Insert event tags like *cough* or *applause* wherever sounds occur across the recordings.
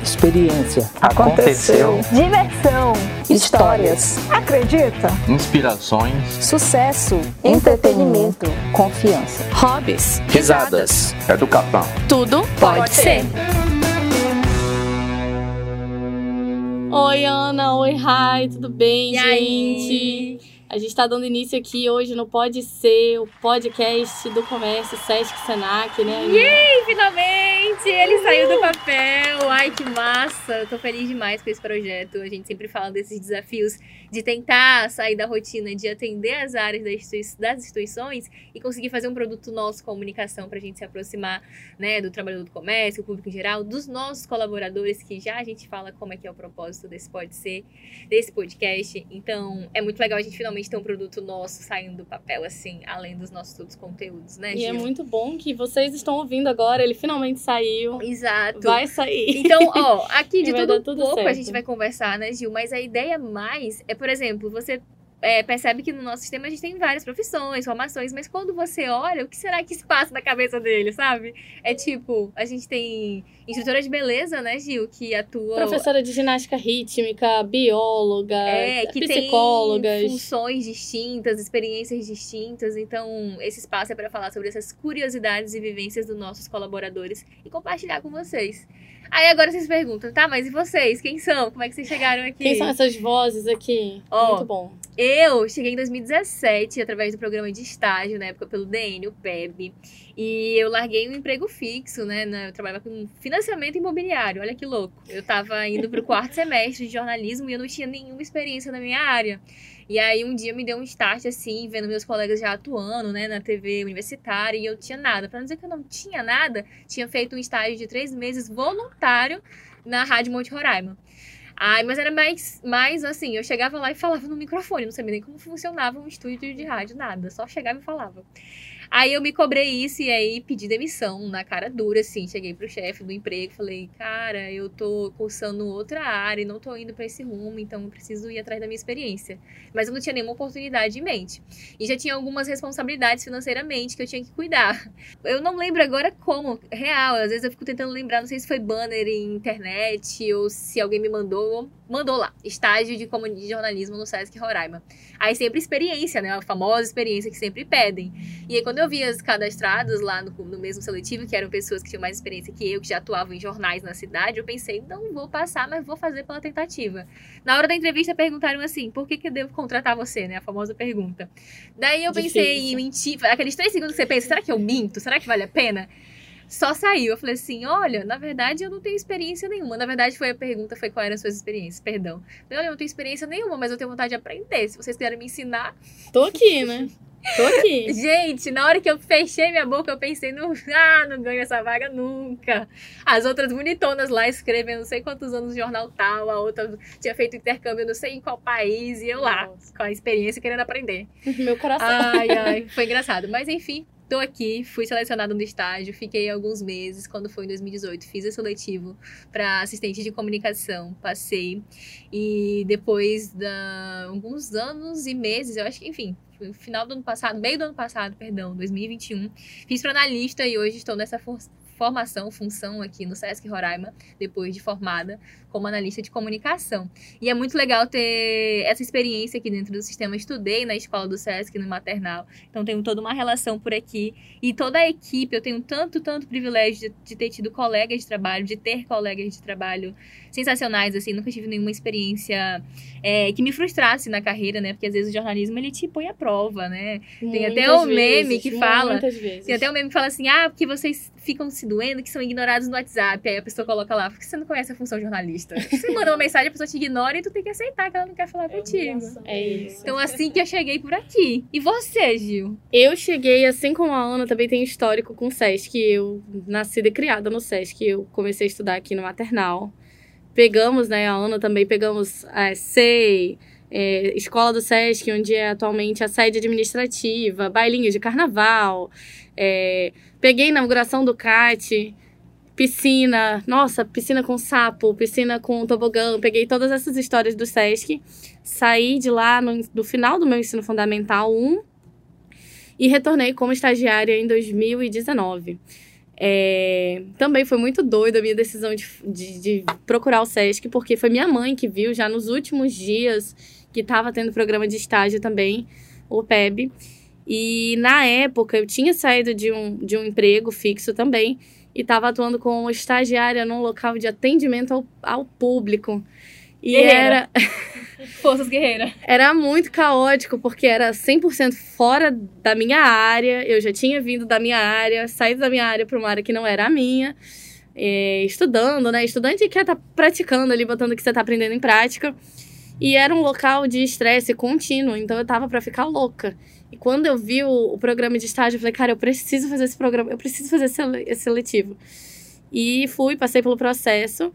Experiência. Aconteceu. Diversão. Histórias. Acredita? Inspirações. Sucesso. Entretenimento. Confiança. Hobbies. Risadas. Educação. Tudo pode, Pode ser. Oi, Ana. Oi, Rai. Tudo bem, E gente? aí? A gente está dando início aqui hoje no Pode Ser, o podcast do comércio Sesc Senac, né? Yay, finalmente! Ele saiu do papel! Ai, que massa! Tô feliz demais com esse projeto. A gente sempre fala desses desafios de tentar sair da rotina, de atender as áreas das institui- das instituições e conseguir fazer um produto nosso, comunicação, pra gente se aproximar né, do trabalhador do comércio, o público em geral, dos nossos colaboradores, que já a gente fala como é que é o propósito desse Pode Ser, desse podcast. Então, é muito legal a gente finalmente ter um produto nosso saindo do papel, assim, além dos nossos outros conteúdos, né, E é Gil? muito bom que vocês estão ouvindo agora, ele finalmente saiu. Exato. Vai sair. Então, ó, aqui *laughs* de tudo tudo pouco a certo. gente vai conversar, né, Gil? Mas a ideia mais é, por exemplo, você é, percebe que no nosso sistema a gente tem várias profissões, formações, mas quando você olha, o que será que se passa na cabeça dele, sabe? É tipo, a gente tem instrutora de beleza, né, Gil, que atua. Professora de ginástica rítmica, bióloga, É, que psicólogas. tem funções distintas, experiências distintas. Então, esse espaço é para falar sobre essas curiosidades e vivências dos nossos colaboradores e compartilhar com vocês. Aí agora vocês perguntam, tá, mas e vocês? Quem são? Como é que vocês chegaram aqui? Quem são essas vozes aqui? Ó, Muito bom. Eu cheguei em 2017 através do programa de estágio, na época pelo DN, o PEB. E eu larguei um emprego fixo, né? Eu trabalhava com financiamento imobiliário, olha que louco. Eu tava indo pro quarto semestre de jornalismo e eu não tinha nenhuma experiência na minha área. E aí um dia me deu um start assim, vendo meus colegas já atuando, né, na TV universitária, e eu tinha nada. Pra não dizer que eu não tinha nada, tinha feito um estágio de três meses voluntário na Rádio Monte Roraima. Ai, mas era mais, mais assim, eu chegava lá e falava no microfone, não sabia nem como funcionava um estúdio de rádio, nada, só chegava e falava. Aí eu me cobrei isso e aí pedi demissão na cara dura, assim, cheguei pro chefe do emprego, falei, cara, eu tô cursando outra área e não tô indo pra esse rumo, então eu preciso ir atrás da minha experiência. Mas eu não tinha nenhuma oportunidade em mente. E já tinha algumas responsabilidades financeiramente que eu tinha que cuidar. Eu não lembro agora como, real, às vezes eu fico tentando lembrar, não sei se foi banner em internet ou se alguém me mandou, mandou lá, estágio de, jornalismo no Sesc Roraima. Aí sempre experiência, né, a famosa experiência que sempre pedem. E aí, quando eu vi as cadastradas lá no, no mesmo seletivo, que eram pessoas que tinham mais experiência que eu, que já atuavam em jornais na cidade, eu pensei, não vou passar, mas vou fazer pela tentativa. Na hora da entrevista, perguntaram assim, por que, que eu devo contratar você, né? A famosa pergunta. Daí eu pensei Difícil. em mentir, aqueles três segundos que você pensa, será que eu minto? Será que vale a pena? Só saiu. Eu falei assim: olha, na verdade eu não tenho experiência nenhuma. Na verdade, foi a pergunta, foi qual eram as suas experiências, perdão. Eu falei, olha, eu não tenho experiência nenhuma, mas eu tenho vontade de aprender. Se vocês quiserem me ensinar, Tô aqui, né? Tô aqui. *laughs* Gente, na hora que eu fechei minha boca, eu pensei, no, *laughs* ah, não ganho essa vaga nunca. As outras bonitonas lá escrevem não sei quantos anos no jornal tal, a outra tinha feito intercâmbio não sei em qual país, e eu lá, Nossa. com a experiência querendo aprender. Meu coração. Ai, ai, foi engraçado. Mas enfim, tô aqui, fui selecionada no estágio, fiquei alguns meses, quando foi em 2018, fiz esse seletivo para assistente de comunicação, passei. E depois de alguns anos e meses, eu acho que, enfim, final do ano passado, meio do ano passado, perdão, 2021, fiz para analista e hoje estou nessa for- formação, função aqui no Sesc Roraima, depois de formada como analista de comunicação. E é muito legal ter essa experiência aqui dentro do sistema. Estudei na escola do Sesc, no maternal, então tenho toda uma relação por aqui. E toda a equipe, eu tenho tanto, tanto privilégio de, de ter tido colegas de trabalho, de ter colegas de trabalho sensacionais, assim. Nunca tive nenhuma experiência é, que me frustrasse na carreira, né? Porque às vezes o jornalismo, ele te põe à prova, né? Tem até Muitas um meme que fala- Muitas vezes. Tem até um meme que fala assim, ah, porque vocês ficam se doendo, que são ignorados no WhatsApp. Aí a pessoa coloca lá, porque você não conhece a função jornalista. *laughs* Você manda uma mensagem, a pessoa te ignora e tu tem que aceitar que ela não quer falar contigo. É isso. Então assim que eu cheguei por aqui. E você, Gil? Eu cheguei, assim como a Ana, também tenho histórico com o SESC. Eu nascida e criada no SESC. Eu comecei a estudar aqui no maternal. Pegamos, né, a Ana também pegamos a SEI, é, Escola do SESC, onde é atualmente a sede administrativa, bailinho de carnaval. é, peguei a inauguração do CAT, piscina, nossa, piscina com sapo, piscina com tobogã. Peguei todas essas histórias do SESC. Saí de lá no, no final do meu ensino fundamental 1 e retornei como estagiária em 2019. É, também foi muito doida a minha decisão de, de, de procurar o SESC, porque foi minha mãe que viu já nos últimos dias que estava tendo programa de estágio também, o PEB. E na época eu tinha saído de um, de um emprego fixo também e estava atuando como estagiária num local de atendimento ao, ao público. E Guerreira. era, *laughs* Forças Guerreira. era muito caótico, porque era 100% fora da minha área. Eu já tinha vindo da minha área, saído da minha área para uma área que não era a minha. é, estudando, né? Estudante quer estar praticando ali, botando o que você está aprendendo em prática. E era um local de estresse contínuo, então eu tava para ficar louca. E quando eu vi o, o programa de estágio, eu falei, cara, eu preciso fazer esse programa, eu preciso fazer esse, esse seletivo. E fui, passei pelo processo.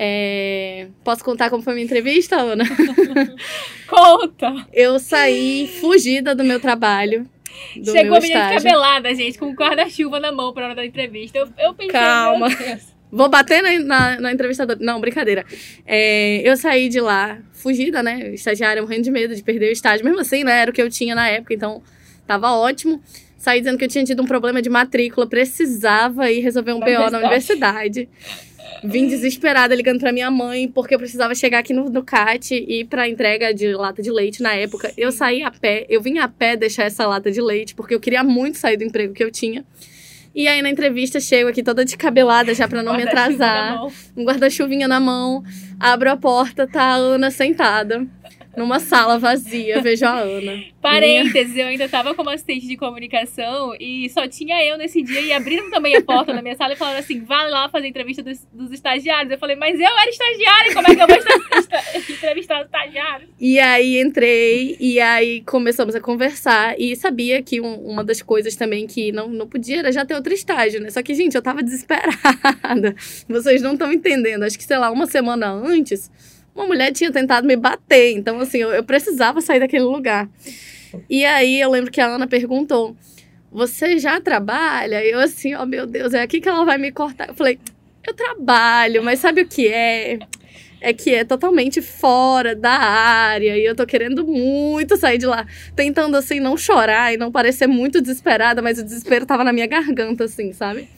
É, Posso contar como foi minha entrevista, Ana? *laughs* Conta! Eu saí fugida do meu trabalho. Do Chegou meu a menina descabelada, gente, com um guarda-chuva na mão pra hora da entrevista. Eu, eu pensei, Calma. Vou bater na, na, na entrevistadora. Não, brincadeira. É, eu saí de lá fugida, né? Estagiária, morrendo de medo de perder o estágio. Mesmo assim, né? Era o que eu tinha na época, então tava ótimo. Saí dizendo que eu tinha tido um problema de matrícula, precisava ir resolver um BO na universidade. Vim desesperada ligando pra minha mãe, porque eu precisava chegar aqui no, no CAT e ir pra entrega de lata de leite na época. Eu saí a pé, eu vim a pé deixar essa lata de leite, porque eu queria muito sair do emprego que eu tinha. E aí na entrevista chego aqui toda descabelada já pra não me atrasar um guarda-chuvinha na mão, abro a porta, tá a Ana sentada numa sala vazia, vejo a Ana. Parênteses, eu ainda tava como assistente de comunicação e só tinha eu nesse dia e abriram também a porta da minha sala e falaram assim: vai lá fazer entrevista dos, dos estagiários. Eu falei, mas eu era estagiária, como é que eu vou *laughs* entrevistar os estagiários? E aí entrei, e aí começamos a conversar, e sabia que um- uma das coisas também que não, não podia era já ter outro estágio, né? Só que, gente, eu tava desesperada. *laughs* Vocês não estão entendendo. Acho que, sei lá, uma semana antes, uma mulher tinha tentado me bater. Então, assim, eu, eu precisava sair daquele lugar. E aí eu lembro que a Ana perguntou: Você já trabalha? E eu, assim, ó, meu Deus, é aqui que ela vai me cortar. Eu falei: Eu trabalho, mas sabe o que é? é que é totalmente fora da área e eu tô querendo muito sair de lá, tentando assim não chorar e não parecer muito desesperada, mas o desespero tava na minha garganta assim, sabe?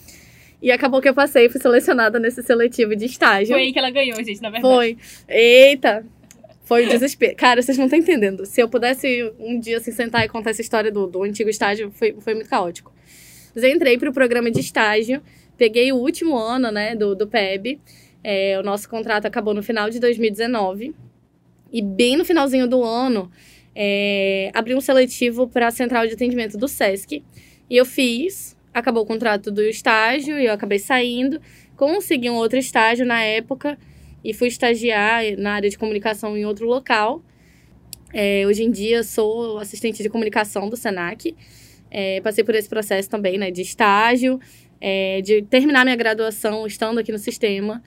E acabou que eu passei, fui selecionada nesse seletivo de estágio. Foi aí que ela ganhou, gente, na verdade. Foi. Eita! Foi o desespero. Cara, vocês não estão entendendo. Se eu pudesse um dia assim, sentar e contar essa história do, do antigo estágio, foi, foi muito caótico. Mas eu entrei pro programa de estágio, peguei o último ano, né, do, do PEB. É, o nosso contrato acabou no final de 2019. E bem no finalzinho do ano, é, abri um seletivo para a central de atendimento do SESC. E eu fiz, acabou o contrato do estágio e eu acabei saindo. Consegui um outro estágio na época e fui estagiar na área de comunicação em outro local. É, hoje em dia sou assistente de comunicação do Senac. É, passei por esse processo também, né, de estágio, é, de terminar minha graduação estando aqui no sistema.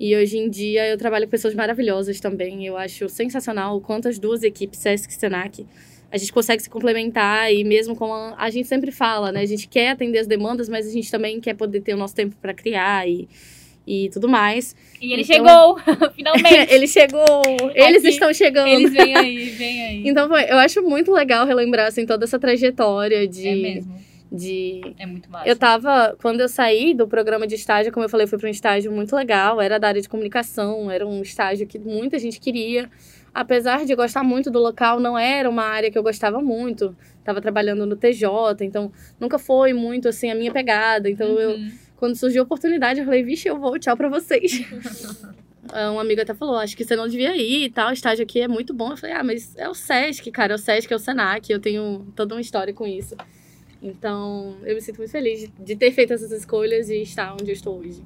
E hoje em dia eu trabalho com pessoas maravilhosas também. Eu acho sensacional o quanto as duas equipes, Sesc e Senac, a gente consegue se complementar e mesmo como a, a gente sempre fala, né? A gente quer atender as demandas, mas a gente também quer poder ter o nosso tempo para criar e, e tudo mais. E ele Então- chegou, *laughs* finalmente. *laughs* Ele chegou! Eles Aqui, estão chegando! Eles vêm aí, vêm aí. *laughs* Então, foi, eu acho muito legal relembrar, assim, toda essa trajetória de... É mesmo. de... É muito massa. Eu tava, quando eu saí do programa de estágio, como eu falei, foi para um estágio muito legal, era da área de comunicação, era um estágio que muita gente queria. Apesar de gostar muito do local, não era uma área que eu gostava muito. Tava trabalhando no TJ, então nunca foi muito assim a minha pegada. Então eu, Uhum. quando surgiu a oportunidade, eu falei, vixe, eu vou, tchau pra vocês. *laughs* Ah, um amigo até falou, acho que você não devia ir e tal, o estágio aqui é muito bom. Eu falei, ah, mas é o SESC, cara, é o SESC, é o SENAC, eu tenho toda uma história com isso. Então, eu me sinto muito feliz de, de ter feito essas escolhas e estar onde eu estou hoje.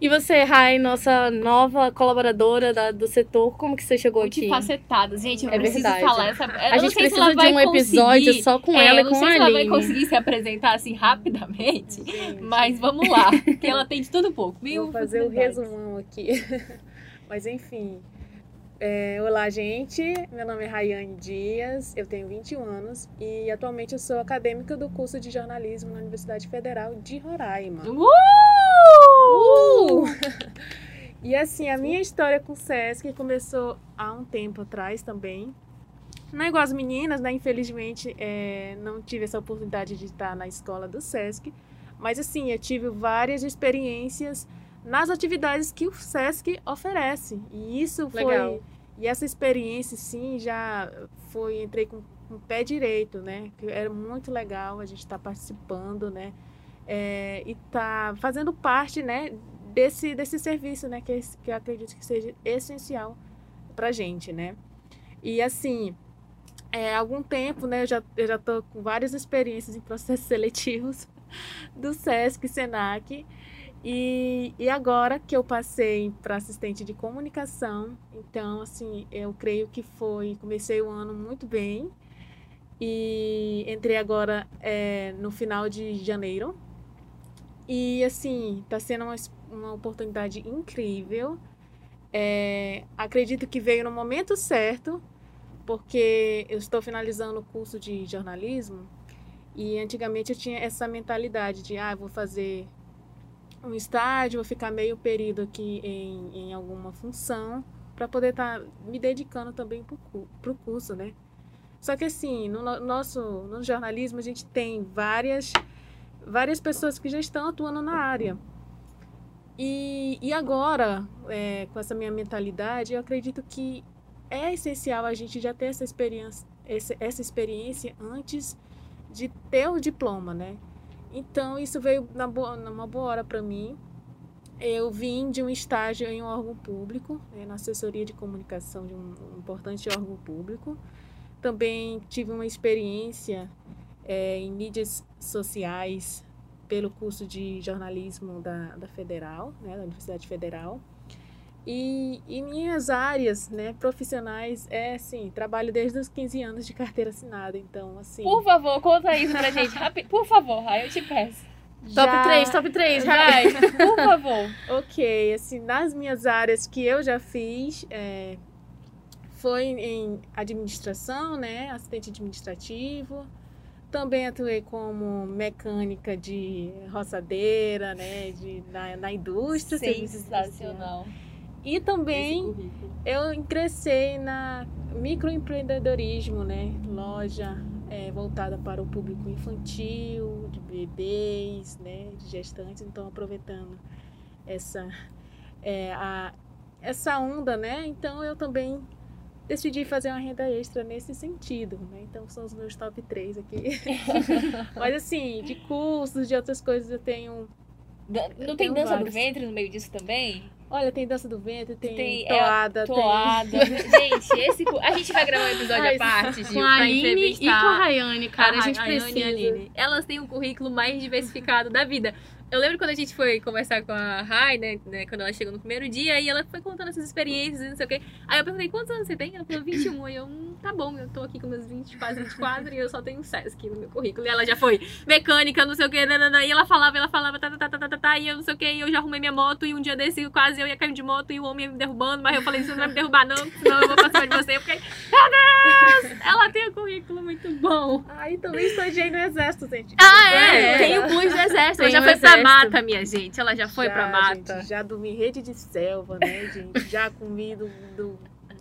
E você, Rai, nossa nova colaboradora da- do setor, como que você chegou aqui? Multifacetadas. Gente, eu É preciso verdade. falar essa. Eu A não gente sei precisa de um episódio só com É, ela eu e não com sei a se ela vai Aline. conseguir se apresentar assim rapidamente, *laughs* mas vamos lá, porque ela tem de tudo um pouco. Mil Vou fazer o facilidades. resumão aqui. *laughs* Mas enfim. É, olá, gente. Meu nome é Rayane Dias, eu tenho 21 anos e atualmente eu sou acadêmica do curso de jornalismo na Universidade Federal de Roraima. Uh! *laughs* E assim, a minha história com o SESC começou há um tempo atrás também. Não é igual as meninas, né? Infelizmente, é, não tive essa oportunidade de estar na escola do SESC. Mas assim, eu tive várias experiências nas atividades que o SESC oferece. E isso foi. Legal. E essa experiência, sim, já foi. Entrei com, com o pé direito, né? Que era muito legal a gente estar participando, né? É, e tá fazendo parte, né? Desse, desse serviço, né? Que, é que eu acredito que seja essencial pra gente, né? E assim, é, há algum tempo, né? Eu já, eu já com várias experiências em processos *laughs* seletivos do SESC, SENAC. E, e agora que eu passei para assistente de comunicação, então, assim, eu creio que foi. Comecei o ano muito bem e entrei agora é, no final de janeiro. E, assim, está sendo uma, uma oportunidade incrível. É, acredito que veio no momento certo, porque eu estou finalizando o curso de jornalismo e antigamente eu tinha essa mentalidade de, ah, vou fazer um estágio, vou ficar meio período aqui em, em alguma função para poder estar me dedicando também para o curso, né? Só que assim, no- nosso no jornalismo a gente tem várias várias pessoas que já estão atuando na área. E, e agora, é, com essa minha mentalidade, eu acredito que é essencial a gente já ter essa experiência, essa, experiência antes de ter o diploma, né? Então, isso veio na boa, numa boa hora para mim. Eu vim de um estágio em um órgão público, né, na assessoria de comunicação de um importante órgão público. Também tive uma experiência é, em mídias sociais pelo curso de jornalismo da, da Federal, né, da Universidade Federal. E, e minhas áreas né, profissionais é assim, trabalho desde os 15 anos de carteira assinada, então assim. Por favor, conta isso pra gente. *laughs* Rápido. Por favor, Rai, eu te peço. Top já- 3, top 3, vai. Vai, por favor. *laughs* Ok, assim, nas minhas áreas que eu já fiz, é, foi em administração, né, assistente administrativo. Também atuei como mecânica de roçadeira, né, de, na, na indústria. Sensacional. E também eu ingressei na microempreendedorismo, né? Loja é, voltada para o público infantil, de bebês, né? De gestantes. Então, aproveitando essa, é, a, essa onda, né? Então, eu também decidi fazer uma renda extra nesse sentido, né? Então, são os meus top 3 aqui. *laughs* Mas, assim, de cursos, de outras coisas, eu tenho... Não Eu tem tenho dança do vários. ventre no meio disso também? Olha, tem dança do ventre, tem, Tem, é, toada, tem... Toada. *laughs* Gente, esse. A gente vai gravar um episódio Ai, à parte, Gil, Com a Aline e com a Rayane, cara, a gente Rayane precisa. a Aline. Elas têm um currículo mais diversificado da vida. Eu lembro quando a gente foi conversar com a Rai, né, né, Quando ela chegou no primeiro dia, e ela foi contando essas experiências e não sei o quê. Aí eu perguntei, quantos anos você tem? Ela falou 21. E eu, hum, tá bom, eu tô aqui com meus 20, quase 24 e eu só tenho Sesc no meu currículo. E ela já foi mecânica, não sei o quê, nanana, e ela falava, ela falava, tá, tá, tá, tá, tá, tá, tá, e eu não sei o quê, e eu já arrumei minha moto, e um dia desse quase eu ia cair de moto, e o homem ia me derrubando, mas eu falei, você não vai me derrubar não, senão eu vou pra cima de você, porque, meu Deus, ela tem um currículo muito bom. Aí também estagiei no exército, gente. Ah, é? É. Tem o plus do exército. Ela já o foi pra exército. mata, minha gente. Ela já foi Já, pra mata. gente, já dormi rede de selva, né, gente? Já comi do, do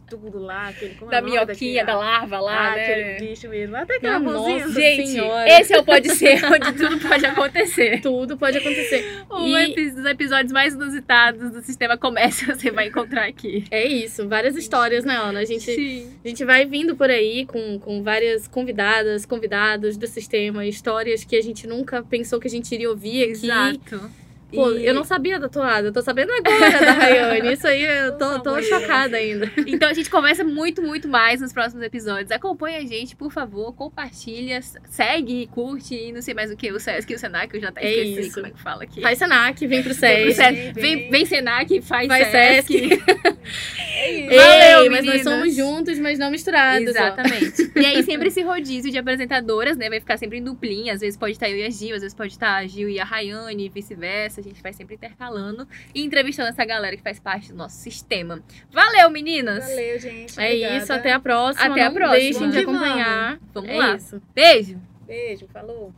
tudo lá, aquele como é Da nome minhoquinha, da larva lá, ah, né? aquele bicho mesmo. Até aquela Nossa, mãozinha. Gente, Senhora. esse é o Pode Ser, *laughs* onde tudo pode acontecer. Tudo pode acontecer. *laughs* Um E- dos episódios mais inusitados do Sistema Comércio você vai encontrar aqui. É isso, várias histórias, né, Ana? A gente, Sim. a gente vai vindo por aí com, com várias convidadas, convidados do sistema, histórias que a gente nunca pensou que a gente iria ouvir aqui. Exato. Pô, E- eu não sabia da toada, eu tô sabendo agora da Rayane. Isso aí eu tô, tô chocada ainda. Então a gente conversa muito, muito mais nos próximos episódios. Acompanha a gente, por favor, compartilha, segue, curte e não sei mais o que, o Sesc e o Senac, eu já até É esqueci isso. como é que fala aqui. Faz Senac, vem pro Vem, pro SESC. Sesc. vem, vem Senac, faz, Faz Sesc. Sesc. *laughs* É. Valeu, Ei, mas nós somos juntos, mas não misturados. ó. Exatamente. *laughs* E aí, sempre esse rodízio de apresentadoras, né? Vai ficar sempre em duplinha. Às vezes pode estar eu e a Gil, às vezes pode estar a Gil e a Rayane, e vice-versa. A gente vai sempre intercalando e entrevistando essa galera que faz parte do nosso sistema. Valeu, meninas! Valeu, gente. É obrigada. isso, até a próxima. Até a não próxima. Deixem de Vamos que acompanhar. Vamos é lá. isso. Beijo! Beijo, falou.